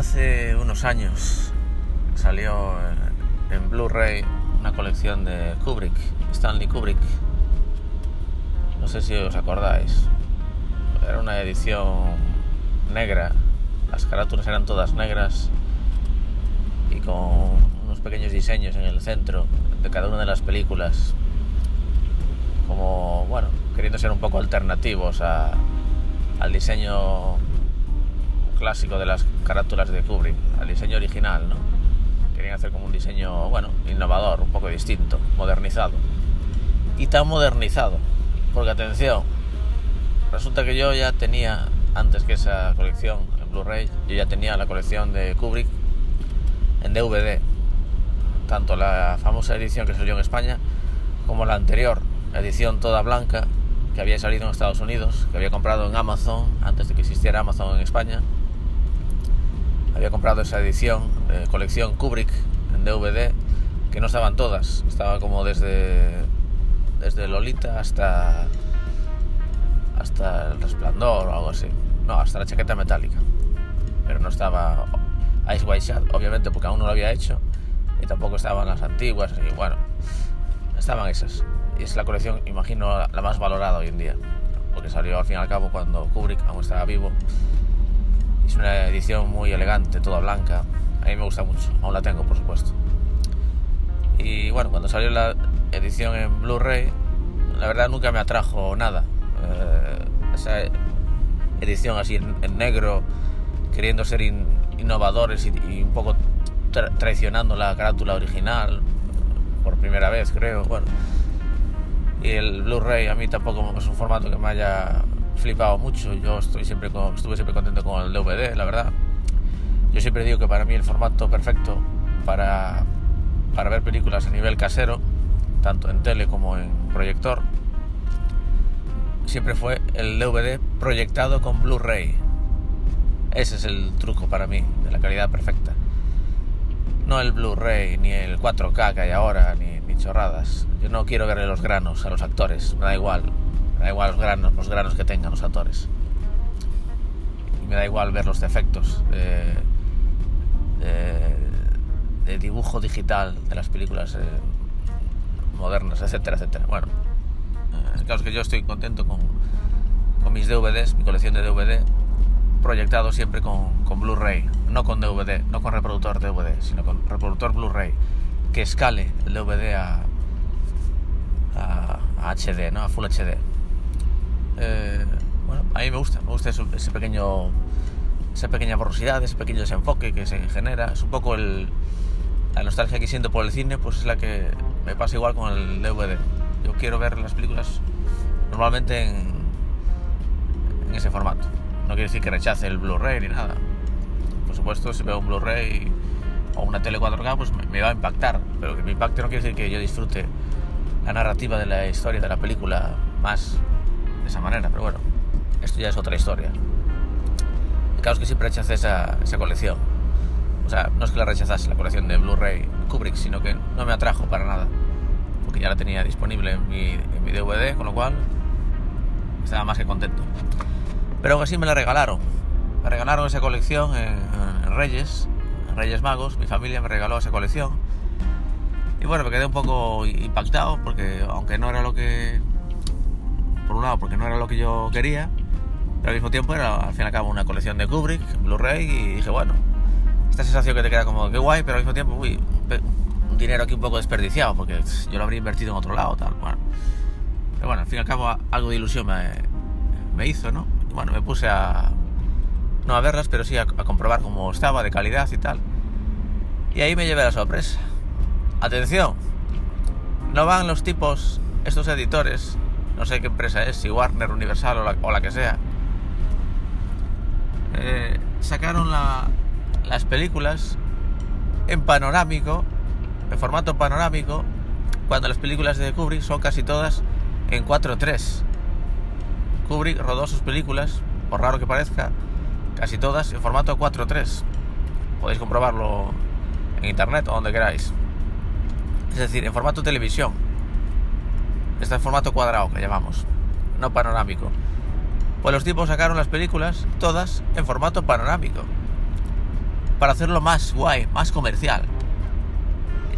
Hace unos años salió en Blu-ray una colección de Kubrick, Stanley Kubrick. No sé si os acordáis. Era una edición negra. Las carátulas eran todas negras y con unos pequeños diseños en el centro de cada una de las películas. Como, bueno, queriendo ser un poco alternativos al diseño clásico de las carátulas de Kubrick, al diseño original, ¿no? Querían hacer como un diseño, bueno, innovador, un poco distinto, modernizado. Y tan modernizado, porque atención, resulta que yo ya tenía, antes que esa colección en Blu-ray, yo ya tenía la colección de Kubrick en DVD, tanto la famosa edición que salió en España como la anterior, edición toda blanca, que había salido en Estados Unidos, que había comprado en Amazon antes de que existiera Amazon en España había comprado esa edición, de colección Kubrick en DVD, que no estaban todas, estaba como desde, desde Lolita hasta, hasta El Resplandor o algo así, no, hasta la chaqueta metálica, pero no estaba Ice White Shad, obviamente porque aún no lo había hecho, y tampoco estaban las antiguas, y bueno, estaban esas, y es la colección, imagino, la más valorada hoy en día, porque salió al fin y al cabo cuando Kubrick aún estaba vivo es una edición muy elegante, toda blanca. A mí me gusta mucho, aún la tengo, por supuesto. Y bueno, cuando salió la edición en Blu-ray, la verdad nunca me atrajo nada. Eh, esa edición así en, negro, queriendo ser innovadores y, un poco traicionando la carátula original, por primera vez creo. Bueno, y el Blu-ray a mí tampoco es un formato que me haya flipado mucho. Yo estoy siempre estuve siempre contento con el DVD, la verdad. Yo siempre digo que para mí el formato perfecto para, para ver películas a nivel casero, tanto en tele como en proyector, siempre fue el DVD proyectado con Blu-ray. Ese es el truco para mí, de la calidad perfecta. No el Blu-ray, ni el 4K que hay ahora, ni, ni chorradas. Yo no quiero verle los granos a los actores, me da igual da igual los granos, los granos que tengan los actores. Y me da igual ver los defectos de, dibujo digital de las películas eh, modernas, etcétera, etcétera. Bueno, eh, claro que yo estoy contento con, con, mis DVDs, mi colección de DVD, proyectado siempre con, con Blu-ray, no con DVD, no con reproductor DVD, sino con reproductor Blu-ray, que escale el DVD a, a, HD, ¿no? a Full HD. Eh, bueno, a mí me gusta, me gusta ese pequeño, esa pequeña borrosidad, ese pequeño desenfoque que se genera. Es un poco el, la nostalgia que siento por el cine, pues es la que me pasa igual con el DVD. Yo quiero ver las películas normalmente en, en ese formato. No quiere decir que rechace el Blu-ray ni nada. Por supuesto, si veo un Blu-ray o una tele 4K, pues me, me va a impactar. Pero que me impacte no quiere decir que yo disfrute la narrativa de la historia de la película más esa manera, pero bueno, esto ya es otra historia. El caso es que siempre rechacé esa, esa colección. O sea, no es que la rechazase la colección de Blu-ray Kubrick, sino que no me atrajo para nada. Porque ya la tenía disponible en mi, en mi DVD, con lo cual estaba más que contento. Pero aún así me la regalaron. Me regalaron esa colección en, en Reyes, en Reyes Magos. Mi familia me regaló esa colección. Y bueno, me quedé un poco impactado porque aunque no era lo que por un lado porque no era lo que yo quería, pero al mismo tiempo era al fin y al cabo una colección de Kubrick, Blu-ray, y dije, bueno, esta sensación que te queda como que guay, pero al mismo tiempo, uy, un dinero aquí un poco desperdiciado, porque yo lo habría invertido en otro lado, tal, bueno. Pero bueno, al fin y al cabo algo de ilusión me, me hizo, ¿no? Bueno, me puse a, no a verlas, pero sí a, a comprobar cómo estaba, de calidad y tal. Y ahí me llevé la sorpresa. Atención, no van los tipos, estos editores, no sé qué empresa es, si Warner, Universal o la, que sea, eh, sacaron las películas en panorámico, en formato panorámico, cuando las películas de Kubrick son casi todas en 4.3. Kubrick rodó sus películas, por raro que parezca, casi todas en formato 4.3. Podéis comprobarlo en internet o donde queráis. Es decir, en formato televisión Está en formato cuadrado, que llamamos, no panorámico. Pues los tipos sacaron las películas todas en formato panorámico. para hacerlo más guay, más comercial.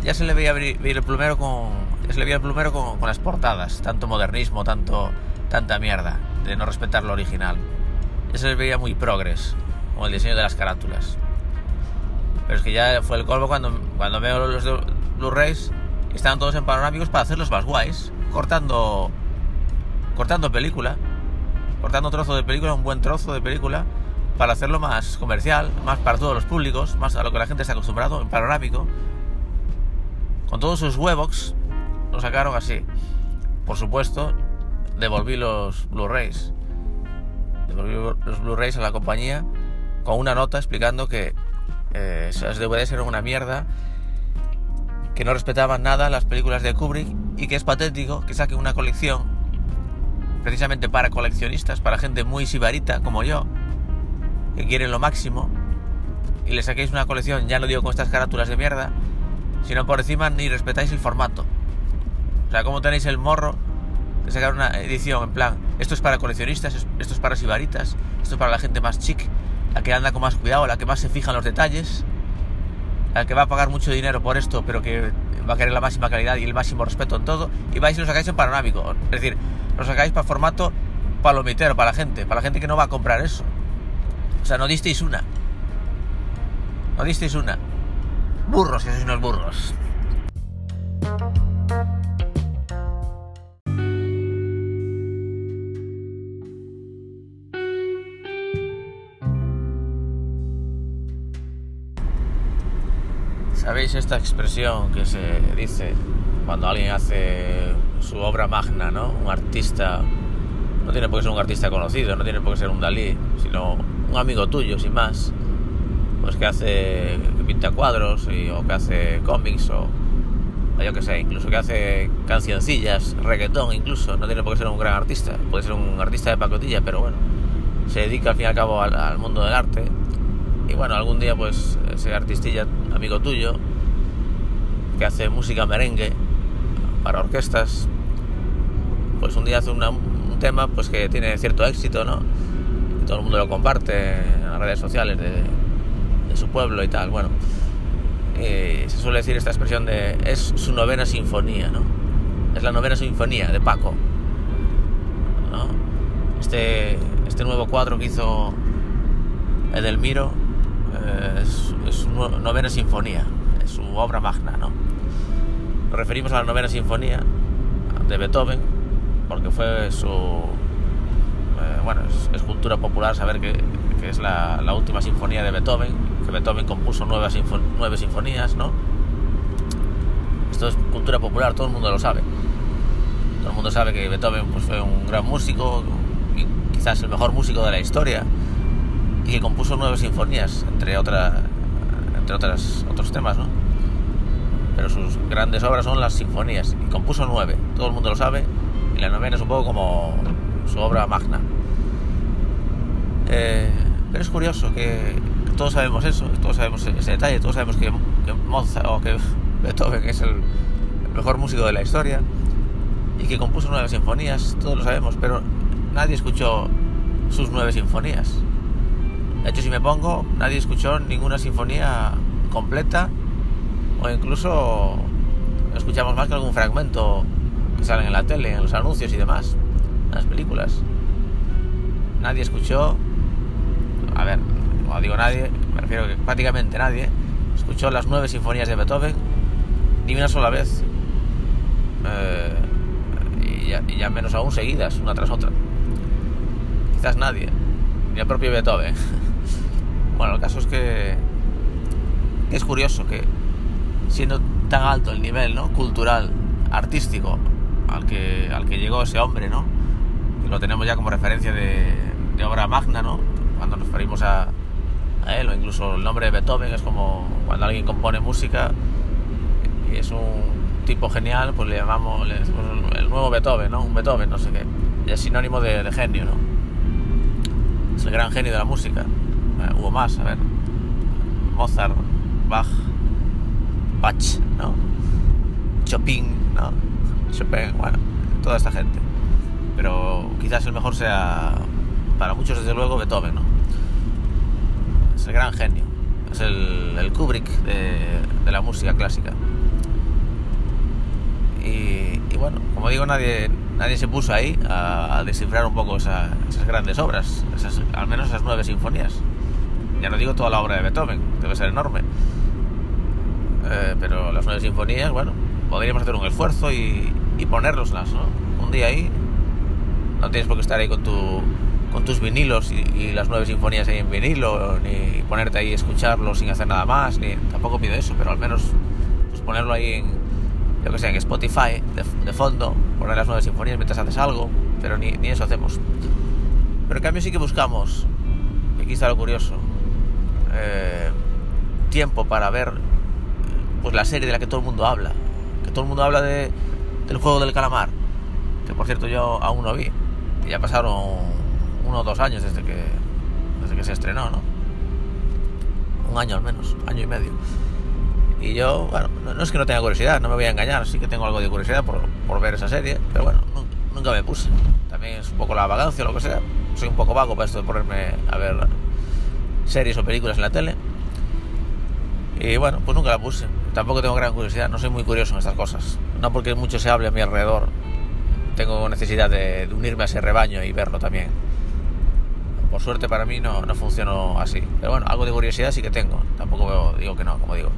Ya se le veía el plumero con, se le veía el plumero con, las portadas, tanto modernismo, tanto tanta mierda de no respetar lo original. Ya se le veía muy progres con el diseño de las carátulas. Pero es que ya fue el colmo cuando, cuando veo los Blu-rays estaban todos en panorámicos para hacerlos más guays, cortando cortando película, cortando trozo de película, un buen trozo de película para hacerlo más comercial, más para todos los públicos, más a lo que la gente está acostumbrado, en panorámico. Con todos sus webox lo sacaron así. Por supuesto, devolví los Blu-rays. Devolví los Blu-rays a la compañía con una nota explicando que eh, esas DVDs eran una mierda, que no respetaban nada las películas de Kubrick y que es patético que saquen una colección precisamente para coleccionistas, para gente muy sibarita como yo, que quieren lo máximo, y le saquéis una colección, ya no digo con estas carátulas de mierda, sino por encima ni respetáis el formato. O sea, como tenéis el morro de sacar una edición en plan, esto es para coleccionistas, esto es para sibaritas, esto es para la gente más chic, la que anda con más cuidado, la que más se fija en los detalles, la que va a pagar mucho dinero por esto, pero que va a querer la máxima calidad y el máximo respeto en todo, y vais y lo sacáis en panorámico. Es decir, lo sacáis para formato palomitero, para la gente, para la gente que no va a comprar eso. O sea, no disteis una. No disteis una. Burros, que sois unos burros. ¿Sabéis esta expresión que se dice cuando alguien hace su obra magna, ¿no? Un artista, no tiene por qué ser un artista conocido, no tiene por qué ser un Dalí, sino un amigo tuyo, sin más, pues que hace, que pinta cuadros o que hace cómics o, yo que sé, incluso que hace cancioncillas, reggaetón incluso, no tiene por qué ser un gran artista, puede ser un artista de pacotilla, pero bueno, se dedica al fin y al cabo al mundo del arte y bueno, algún día pues ese artistilla amigo tuyo que hace música merengue para orquestas, pues un día hace un tema pues que tiene cierto éxito, ¿no? Todo el mundo lo comparte en las redes sociales de, su pueblo y tal. Bueno, se suele decir esta expresión de es su novena sinfonía, ¿no? Es la novena sinfonía de Paco. ¿no? Este, este nuevo cuadro que hizo Edelmiro eh, es, su novena sinfonía, su obra magna, ¿no? Nos referimos a la novena sinfonía de Beethoven, porque fue su. Eh, bueno, es, cultura popular saber que, es la, última sinfonía de Beethoven, que Beethoven compuso nueve, sinfonías, ¿no? Esto es cultura popular, todo el mundo lo sabe. Todo el mundo sabe que Beethoven pues, fue un gran músico, quizás el mejor músico de la historia y que compuso nueve sinfonías, entre, otra, entre otras, otros temas, ¿no? Pero sus grandes obras son las sinfonías, y compuso nueve, todo el mundo lo sabe, y la novena es un poco como su obra magna. Eh, pero es curioso que, todos sabemos eso, todos sabemos ese detalle, todos sabemos que, Mozart o que Beethoven es el mejor músico de la historia y que compuso nueve sinfonías, todos lo sabemos, pero nadie escuchó sus nueve sinfonías. De hecho, si me pongo, nadie escuchó ninguna sinfonía completa o incluso escuchamos más que algún fragmento que salen en la tele, en los anuncios y demás, en las películas. Nadie escuchó, a ver, no digo nadie, me refiero a que prácticamente nadie escuchó las nueve sinfonías de Beethoven ni una sola vez. Eh, y, y ya menos aún seguidas, una tras otra. Quizás nadie, ni el propio Beethoven. Bueno, el caso es que es curioso que siendo tan alto el nivel ¿no? cultural, artístico al que, al que llegó ese hombre, ¿no? lo tenemos ya como referencia de, obra magna, ¿no? cuando nos referimos a, él, o incluso el nombre de Beethoven es como cuando alguien compone música y es un tipo genial, pues le llamamos el nuevo Beethoven, ¿no? un Beethoven, no sé qué, es sinónimo de, de genio, ¿no? es el gran genio de la música. Hubo más, a ver, Mozart, Bach, Bach, ¿no? Chopin, ¿no? Chopin, bueno, toda esta gente. Pero quizás el mejor sea, para muchos desde luego, Beethoven, ¿no? Es el gran genio. Es el, Kubrick de, la música clásica. Y, bueno, como digo, nadie, nadie se puso ahí a, descifrar un poco esas grandes obras, al menos esas nueve sinfonías. Ya no digo toda la obra de Beethoven, debe ser enorme. Eh, pero las nueve sinfonías, bueno, podríamos hacer un esfuerzo y, y ponérnoslas, ¿no? Un día ahí, no tienes por qué estar ahí con tu con tus vinilos y, las nueve sinfonías ahí en vinilo, ni ponerte ahí a escucharlo sin hacer nada más, ni tampoco pido eso, pero al menos pues ponerlo ahí en, yo que sé, en Spotify, de, fondo, poner las nueve sinfonías mientras haces algo, pero ni, ni, eso hacemos. Pero en cambio sí que buscamos, y aquí está lo curioso, eh, tiempo para ver pues la serie de la que todo el mundo habla, que todo el mundo habla de, del juego del calamar, que por cierto yo aún no vi, y ya pasaron uno o dos años desde que, desde que se estrenó, ¿no? Un año al menos, año y medio. Y yo, bueno, no, es que no tenga curiosidad, no me voy a engañar, sí que tengo algo de curiosidad por, por ver esa serie, pero bueno, nunca, me puse. También es un poco la vagancia o lo que sea. Soy un poco vago para esto de ponerme a ver series o películas en la tele. Y bueno, pues nunca la puse. Tampoco tengo gran curiosidad, no soy muy curioso en estas cosas. No porque mucho se hable a mi alrededor, tengo necesidad de unirme a ese rebaño y verlo también. Por suerte para mí no, no funcionó así. Pero bueno, algo de curiosidad sí que tengo. Tampoco digo que no, como digo.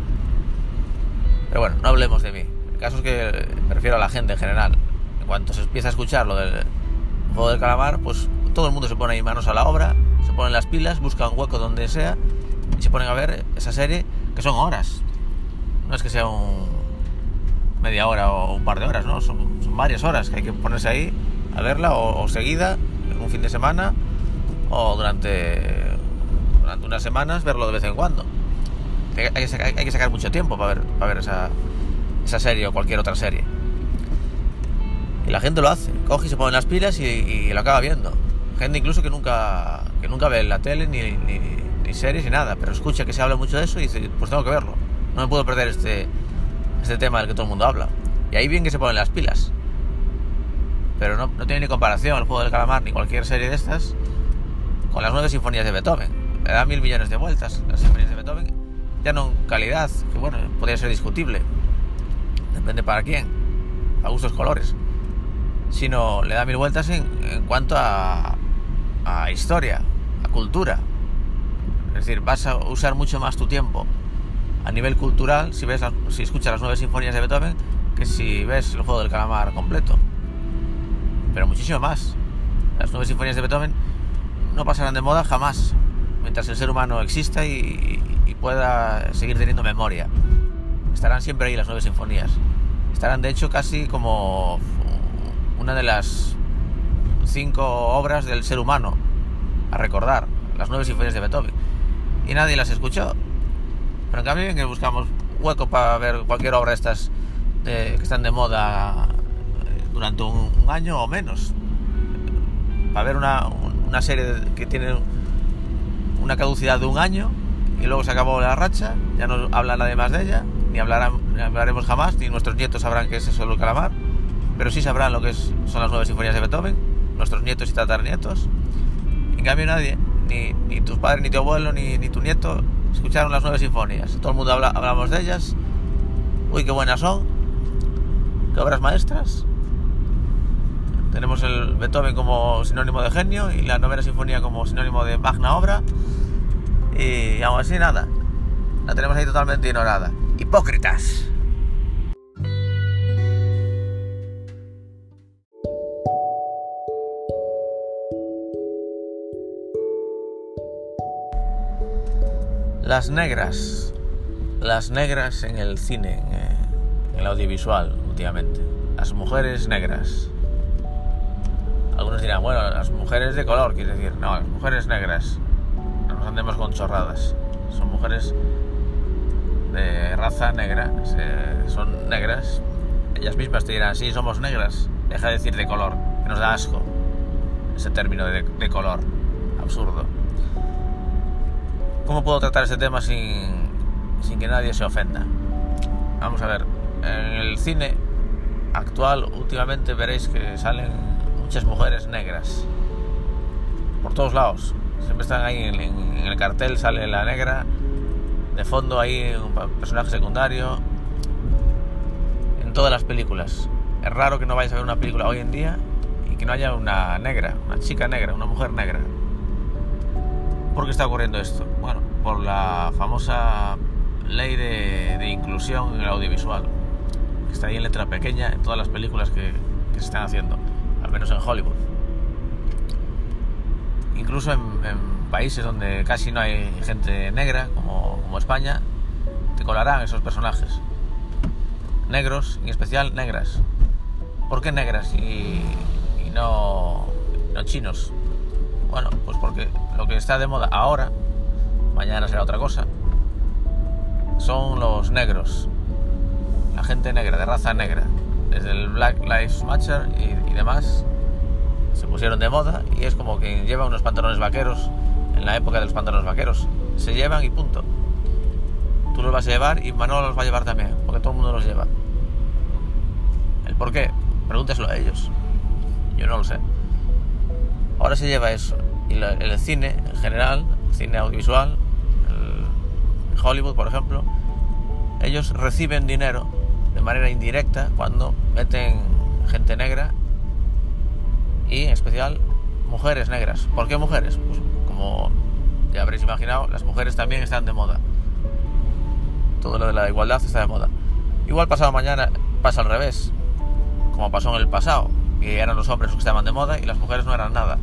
Pero bueno, no hablemos de mí. El caso es que me a la gente en general. En cuanto se empieza a escuchar lo del juego del calamar, pues todo el mundo se pone ahí manos a la obra, se ponen las pilas, buscan hueco donde sea y se ponen a ver esa serie que son horas. No es que sea un media hora o un par de horas, ¿no? Son, varias horas que hay que ponerse ahí a verla o, seguida en un fin de semana o durante, durante unas semanas verlo de vez en cuando. Hay, que, sacar, mucho tiempo para ver, para ver esa, esa serie o cualquier otra serie. Y la gente lo hace, coge y se pone las pilas y, lo acaba viendo. Gente incluso que nunca, que nunca ve la tele ni, ni, series ni nada, pero escucha que se habla mucho de eso y dice, pues tengo que verlo. No me puedo perder este, este tema del que todo el mundo habla. Y ahí bien que se ponen las pilas. Pero no, no tiene ni comparación el juego del calamar ni cualquier serie de estas con las nueve sinfonías de Beethoven. Le da mil millones de vueltas. Las sinfonías de Beethoven, ya no en calidad, que bueno, podría ser discutible. Depende para quién, a gustos colores. Sino le da mil vueltas en, cuanto a, a historia, a cultura. Es decir, vas a usar mucho más tu tiempo a nivel cultural si ves si escuchas las nueve sinfonías de Beethoven que si ves el juego del calamar completo. Pero muchísimo más. Las nueve sinfonías de Beethoven no pasarán de moda jamás, mientras el ser humano exista y, pueda seguir teniendo memoria. Estarán siempre ahí las nueve sinfonías. Estarán de hecho casi como una de las cinco obras del ser humano a recordar, las nueve sinfonías de Beethoven. Y nadie las escuchó. Pero en cambio, que buscamos hueco para ver cualquier obra de estas que están de moda durante un, año o menos. Para ver una, una serie que tiene una caducidad de un año y luego se acabó la racha, ya no habla nadie más de ella, ni, hablarán, hablaremos jamás, ni nuestros nietos sabrán qué es eso del calamar, pero sí sabrán lo que es, son las nueve sinfonías de Beethoven, nuestros nietos y tatarnietos. En cambio nadie, ni, ni tus padres, ni tu abuelo, ni, ni, tu nieto, escucharon las nueve sinfonías. Todo el mundo habla, hablamos de ellas. Uy, qué buenas son, qué obras maestras. Tenemos el Beethoven como sinónimo de genio y la novena sinfonía como sinónimo de magna obra. Y aún así nada. La tenemos ahí totalmente ignorada. Hipócritas. Las negras. Las negras en el cine, en el audiovisual últimamente. Las mujeres negras. Algunos dirán, bueno, las mujeres de color, quiere decir, no, las mujeres negras. No nos andemos con chorradas. Son mujeres de raza negra, son negras. Ellas mismas te dirán, sí, somos negras. Deja de decir de color, que nos da asco ese término de, de color. Absurdo. ¿Cómo puedo tratar este tema sin, sin que nadie se ofenda? Vamos a ver, en el cine actual últimamente veréis que salen muchas mujeres negras. Por todos lados. Siempre están ahí en, el cartel, sale la negra de fondo ahí un personaje secundario en todas las películas. Es raro que no vayas a ver una película hoy en día y que no haya una negra, una chica negra, una mujer negra. ¿Por qué está ocurriendo esto? Bueno, por la famosa ley de, inclusión en el audiovisual, que está ahí en letra pequeña en todas las películas que, se están haciendo, al menos en Hollywood. Incluso en, países donde casi no hay gente negra, como, España, te colarán esos personajes. Negros, en especial negras. ¿Por qué negras y, no, no chinos? Bueno, pues porque lo que está de moda ahora, mañana será otra cosa, son los negros, la gente negra, de raza negra, desde el Black Lives Matter y, demás, se pusieron de moda y es como que lleva unos pantalones vaqueros en la época de los pantalones vaqueros. Se llevan y punto. Tú los vas a llevar y Manolo los va a llevar también, porque todo el mundo los lleva. ¿El por qué? Pregúnteselo a ellos. Yo no lo sé. Ahora se lleva eso. Y el cine en general, cine audiovisual, Hollywood, por ejemplo, ellos reciben dinero de manera indirecta cuando meten gente negra y en especial mujeres negras. ¿Por qué mujeres? Pues como ya habréis imaginado, las mujeres también están de moda. Todo lo de la igualdad está de moda. Igual pasado mañana pasa al revés, como pasó en el pasado, que eran los hombres los que estaban de moda y las mujeres no eran nada,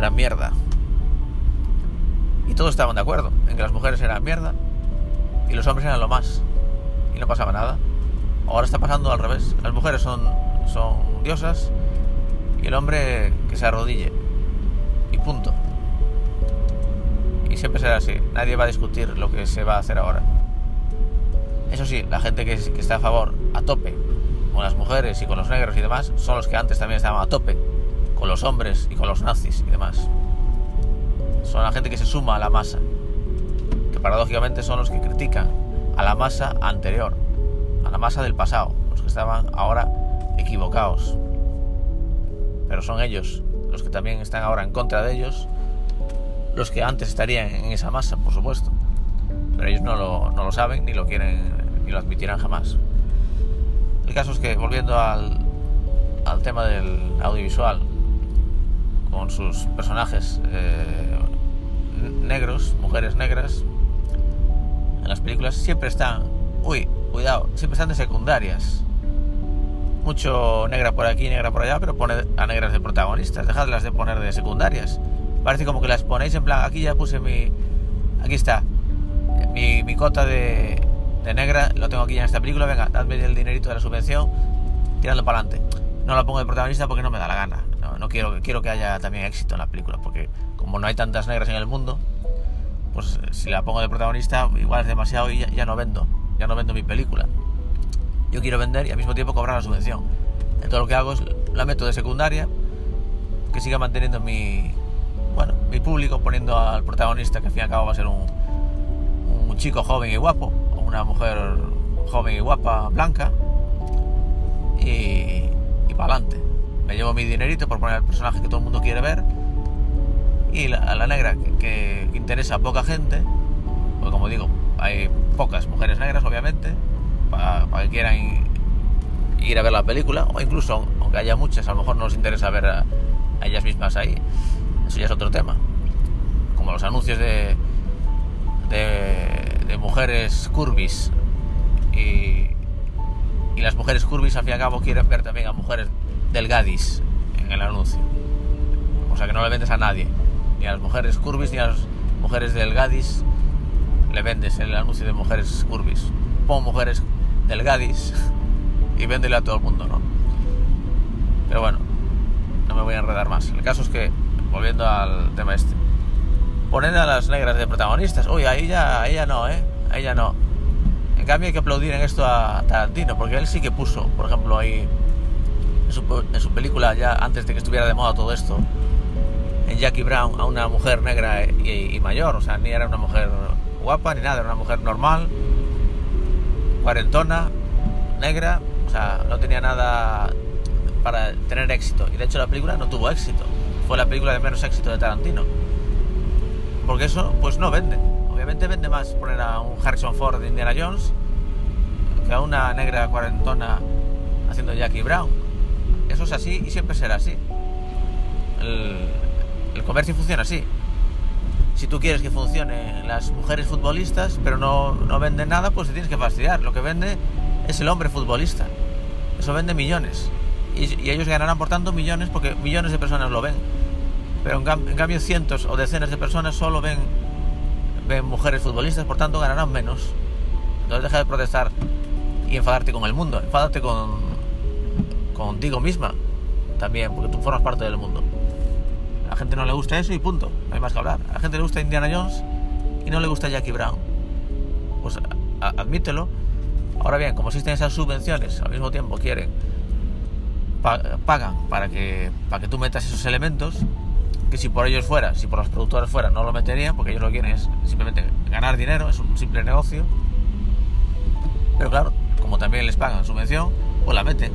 eran mierda. Y todos estaban de acuerdo en que las mujeres eran mierda y los hombres eran lo más. Y no pasaba nada. Ahora está pasando al revés. Las mujeres son, son diosas y el hombre que se arrodille. Y punto. Y siempre será así. Nadie va a discutir lo que se va a hacer ahora. Eso sí, la gente que, que está a favor, a tope, con las mujeres y con los negros y demás, son los que antes también estaban a tope, con los hombres y con los nazis y demás. Son la gente que se suma a la masa paradójicamente son los que critican a la masa anterior, a la masa del pasado, los que estaban ahora equivocados. Pero son ellos los que también están ahora en contra de ellos, los que antes estarían en esa masa, por supuesto. Pero ellos no lo, no lo saben, ni lo quieren, ni lo admitirán jamás. El caso es que, volviendo al, al tema del audiovisual, con sus personajes eh, negros, mujeres negras, las películas siempre están, uy, cuidado, siempre están de secundarias. Mucho negra por aquí, negra por allá, pero pone a negras de protagonistas. Dejadlas de poner de secundarias. Parece como que las ponéis en plan, aquí ya puse mi... Aquí está. Mi, mi cota de, de negra, lo tengo aquí ya en esta película. Venga, dadme el dinerito de la subvención, tirando para adelante. No la pongo de protagonista porque no me da la gana. No, quiero, quiero que haya también éxito en la película, porque como no hay tantas negras en el mundo, pues si la pongo de protagonista, igual es demasiado y ya, no vendo, ya no vendo mi película. Yo quiero vender y al mismo tiempo cobrar la subvención. Entonces lo que hago es la meto de secundaria, que siga manteniendo mi, bueno, mi público, poniendo al protagonista, que al fin y al cabo va a ser un, un chico joven y guapo, o una mujer joven y guapa, blanca, y, y para adelante. Me llevo mi dinerito por poner el personaje que todo el mundo quiere ver. Y la, la negra que, interesa a poca gente, pues como digo, hay pocas mujeres negras obviamente, para, que quieran ir a ver la película, o incluso aunque haya muchas, a lo mejor no les interesa ver a, ellas mismas ahí, eso ya es otro tema, como los anuncios de, de, mujeres curvis y, y las mujeres curvis al fin y al cabo quieren ver también a mujeres delgadis en el anuncio. O sea que no le vendes a nadie ni a las mujeres curvis ni a las mujeres delgadis le vendes el anuncio de mujeres curvis. Pon mujeres delgadis y véndele a todo el mundo, ¿no? Pero bueno, no me voy a enredar más. El caso es que, volviendo al tema este, ponen a las negras de protagonistas. Uy, ahí ya, ahí ya no, ¿eh? Ahí ya no. En cambio hay que aplaudir en esto a Tarantino, porque él sí que puso, por ejemplo, ahí en su, película, ya antes de que estuviera de moda todo esto, en Jackie Brown a una mujer negra y, mayor, o sea, ni era una mujer guapa ni nada, era una mujer normal, cuarentona, negra, o sea, no tenía nada para tener éxito. Y de hecho la película no tuvo éxito, fue la película de menos éxito de Tarantino. Porque eso, pues no vende, obviamente vende más poner a un Harrison Ford de Indiana Jones que a una negra cuarentona haciendo Jackie Brown. Eso es así y siempre será así. El, comercio funciona así. Si tú quieres que funcionen las mujeres futbolistas, pero no, no venden nada, pues te tienes que fastidiar. Lo que vende es el hombre futbolista. Eso vende millones. Y, ellos ganarán por tanto millones porque millones de personas lo ven. Pero en, cam- en cambio cientos o decenas de personas solo ven, ven mujeres futbolistas, por tanto ganarán menos. Entonces deja de protestar y enfadarte con el mundo. Enfádate con, contigo misma también, porque tú formas parte del mundo. A la gente no le gusta eso y punto. No hay más que hablar. A la gente le gusta Indiana Jones y no le gusta Jackie Brown. Pues admítelo. Ahora bien, como existen esas subvenciones, al mismo tiempo quieren pa- pagan para que para que tú metas esos elementos que si por ellos fuera, si por los productores fuera, no lo meterían porque ellos lo quieren es simplemente ganar dinero, es un simple negocio. Pero claro, como también les pagan subvención, pues la meten.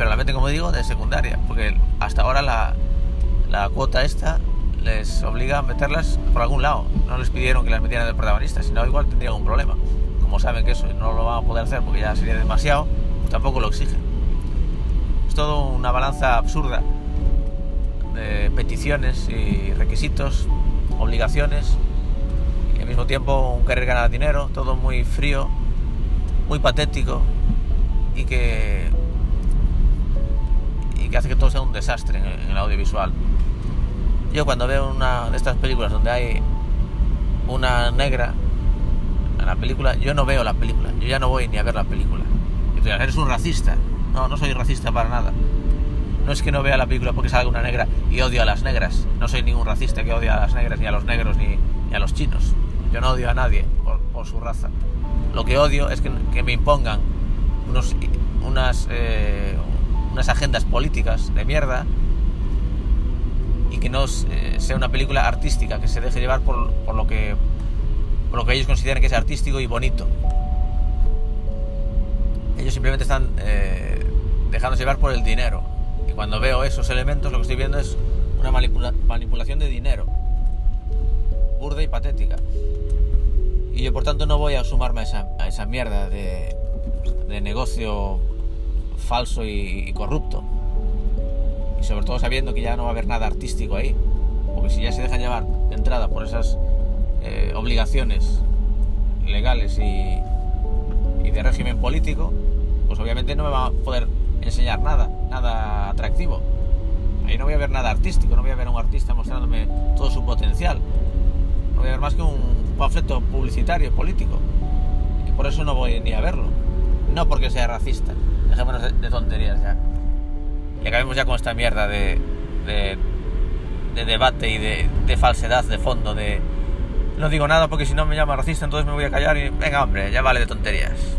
Pero la meten, como digo, de secundaria, porque hasta ahora la, la cuota esta les obliga a meterlas por algún lado. No les pidieron que las metieran de protagonistas, sino igual tendrían un problema. Como saben que eso no lo van a poder hacer porque ya sería demasiado, pues tampoco lo exigen. Es todo una balanza absurda de peticiones y requisitos, obligaciones y al mismo tiempo un querer ganar dinero, todo muy frío, muy patético y que que hace que todo sea un desastre en el, en el audiovisual. Yo cuando veo una de estas películas donde hay una negra en la película, yo no veo la película, yo ya no voy ni a ver la película. Eres un racista. No, no soy racista para nada. No es que no vea la película porque salga una negra y odio a las negras. No soy ningún racista que odie a las negras, ni a los negros, ni, ni a los chinos. Yo no odio a nadie por, por su raza. Lo que odio es que, que me impongan unos, unas, eh, unas agendas políticas de mierda y que no eh, sea una película artística, que se deje llevar por, por lo que por lo que ellos consideran que es artístico y bonito. Ellos simplemente están eh, dejándose llevar por el dinero. Y cuando veo esos elementos, lo que estoy viendo es una manipula- manipulación de dinero. Burda y patética. Y yo, por tanto, no voy a sumarme a esa, a esa mierda de, de negocio falso y, y corrupto. Y sobre todo sabiendo que ya no va a haber nada artístico ahí. Porque si ya se dejan llevar de entrada por esas eh, obligaciones legales y, y de régimen político, pues obviamente no me va a poder enseñar nada, nada atractivo. Ahí no voy a ver nada artístico, no voy a ver a un artista mostrándome todo su potencial. No voy a ver más que un panfleto publicitario, político. Y por eso no voy ni a verlo. No porque sea racista. Dejémonos de, tonterías ya. Y acabemos ya con esta mierda de, de, de debate y de, de falsedad de fondo, de no digo nada porque si no me llama racista entonces me voy a callar y venga hombre, ya vale de tonterías.